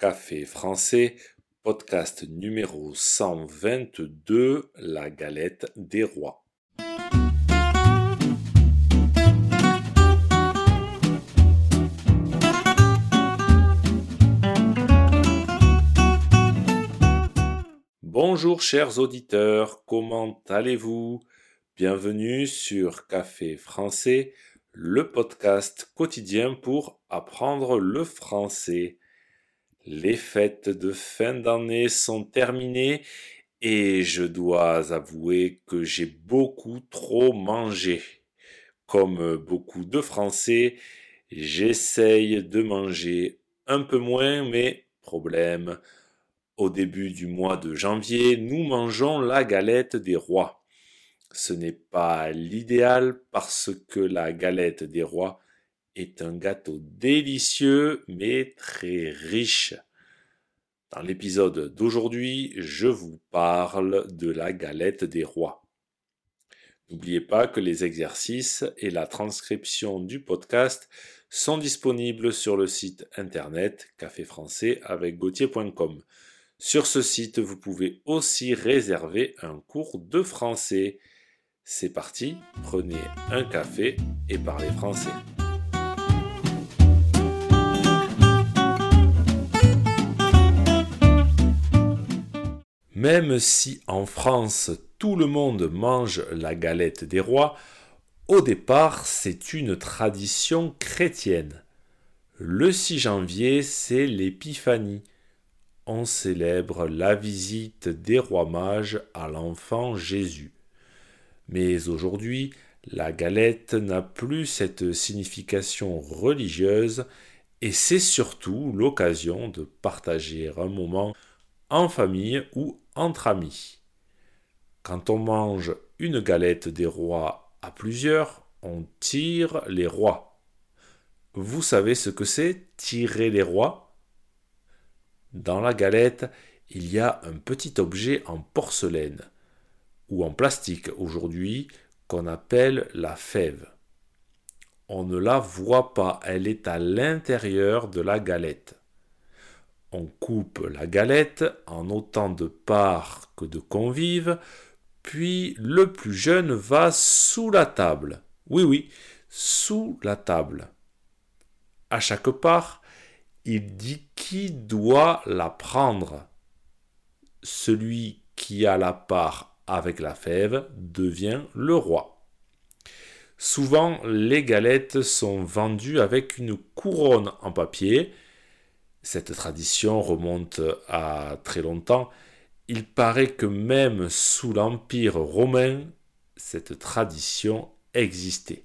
Café français, podcast numéro 122, la galette des rois. Bonjour chers auditeurs, comment allez-vous? Bienvenue sur Café français, le podcast quotidien pour apprendre le français. Les fêtes de fin d'année sont terminées et je dois avouer que j'ai beaucoup trop mangé. Comme beaucoup de Français, j'essaye de manger un peu moins, mais problème. Au début du mois de janvier, nous mangeons la galette des rois. Ce n'est pas l'idéal parce que la galette des rois est un gâteau délicieux mais très riche. Dans l'épisode d'aujourd'hui, je vous parle de la galette des rois. N'oubliez pas que les exercices et la transcription du podcast sont disponibles sur le site internet café français avec gauthier.com. Sur ce site, vous pouvez aussi réserver un cours de français. C'est parti, prenez un café et parlez français. Même si en France tout le monde mange la galette des rois, au départ c'est une tradition chrétienne. Le 6 janvier, c'est l'épiphanie. On célèbre la visite des rois mages à l'enfant Jésus. Mais aujourd'hui, la galette n'a plus cette signification religieuse et c'est surtout l'occasion de partager un moment en famille ou entre amis. Quand on mange une galette des rois à plusieurs, on tire les rois. Vous savez ce que c'est tirer les rois? Dans la galette, il y a un petit objet en porcelaine ou en plastique aujourd'hui qu'on appelle la fève. On ne la voit pas, elle est à l'intérieur de la galette. On coupe la galette en autant de parts que de convives, puis le plus jeune va sous la table. Oui, oui, sous la table. À chaque part, il dit qui doit la prendre. Celui qui a la part avec la fève devient le roi. Souvent, les galettes sont vendues avec une couronne en papier, cette tradition remonte à très longtemps. Il paraît que même sous l'Empire romain, cette tradition existait.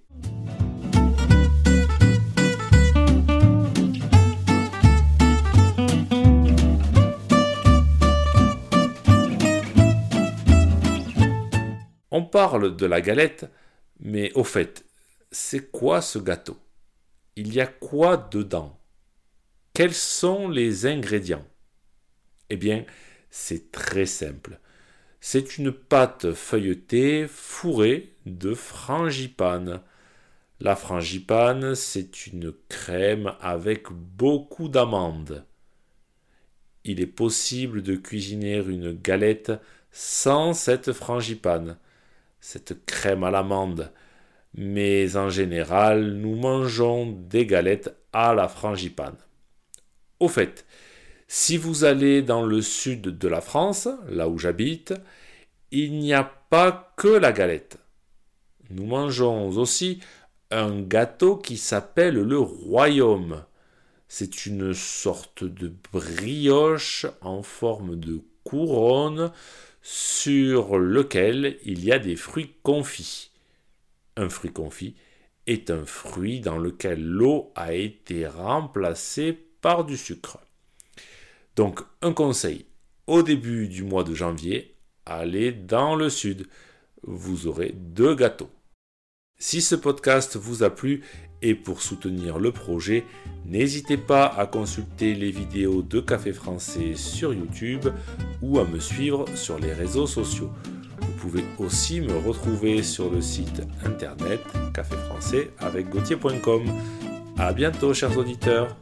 On parle de la galette, mais au fait, c'est quoi ce gâteau? Il y a quoi dedans? Quels sont les ingrédients? Eh bien, c'est très simple. C'est une pâte feuilletée fourrée de frangipane. La frangipane, c'est une crème avec beaucoup d'amandes. Il est possible de cuisiner une galette sans cette frangipane, cette crème à l'amande, mais en général, nous mangeons des galettes à la frangipane. Au fait, si vous allez dans le sud de la France, là où j'habite, il n'y a pas que la galette. Nous mangeons aussi un gâteau qui s'appelle le royaume. C'est une sorte de brioche en forme de couronne sur lequel il y a des fruits confits. Un fruit confit est un fruit dans lequel l'eau a été remplacée du sucre. Donc un conseil, au début du mois de janvier, allez dans le sud, vous aurez deux gâteaux. Si ce podcast vous a plu et pour soutenir le projet, n'hésitez pas à consulter les vidéos de Café Français sur YouTube ou à me suivre sur les réseaux sociaux. Vous pouvez aussi me retrouver sur le site internet café français avec gauthier.com. À bientôt chers auditeurs.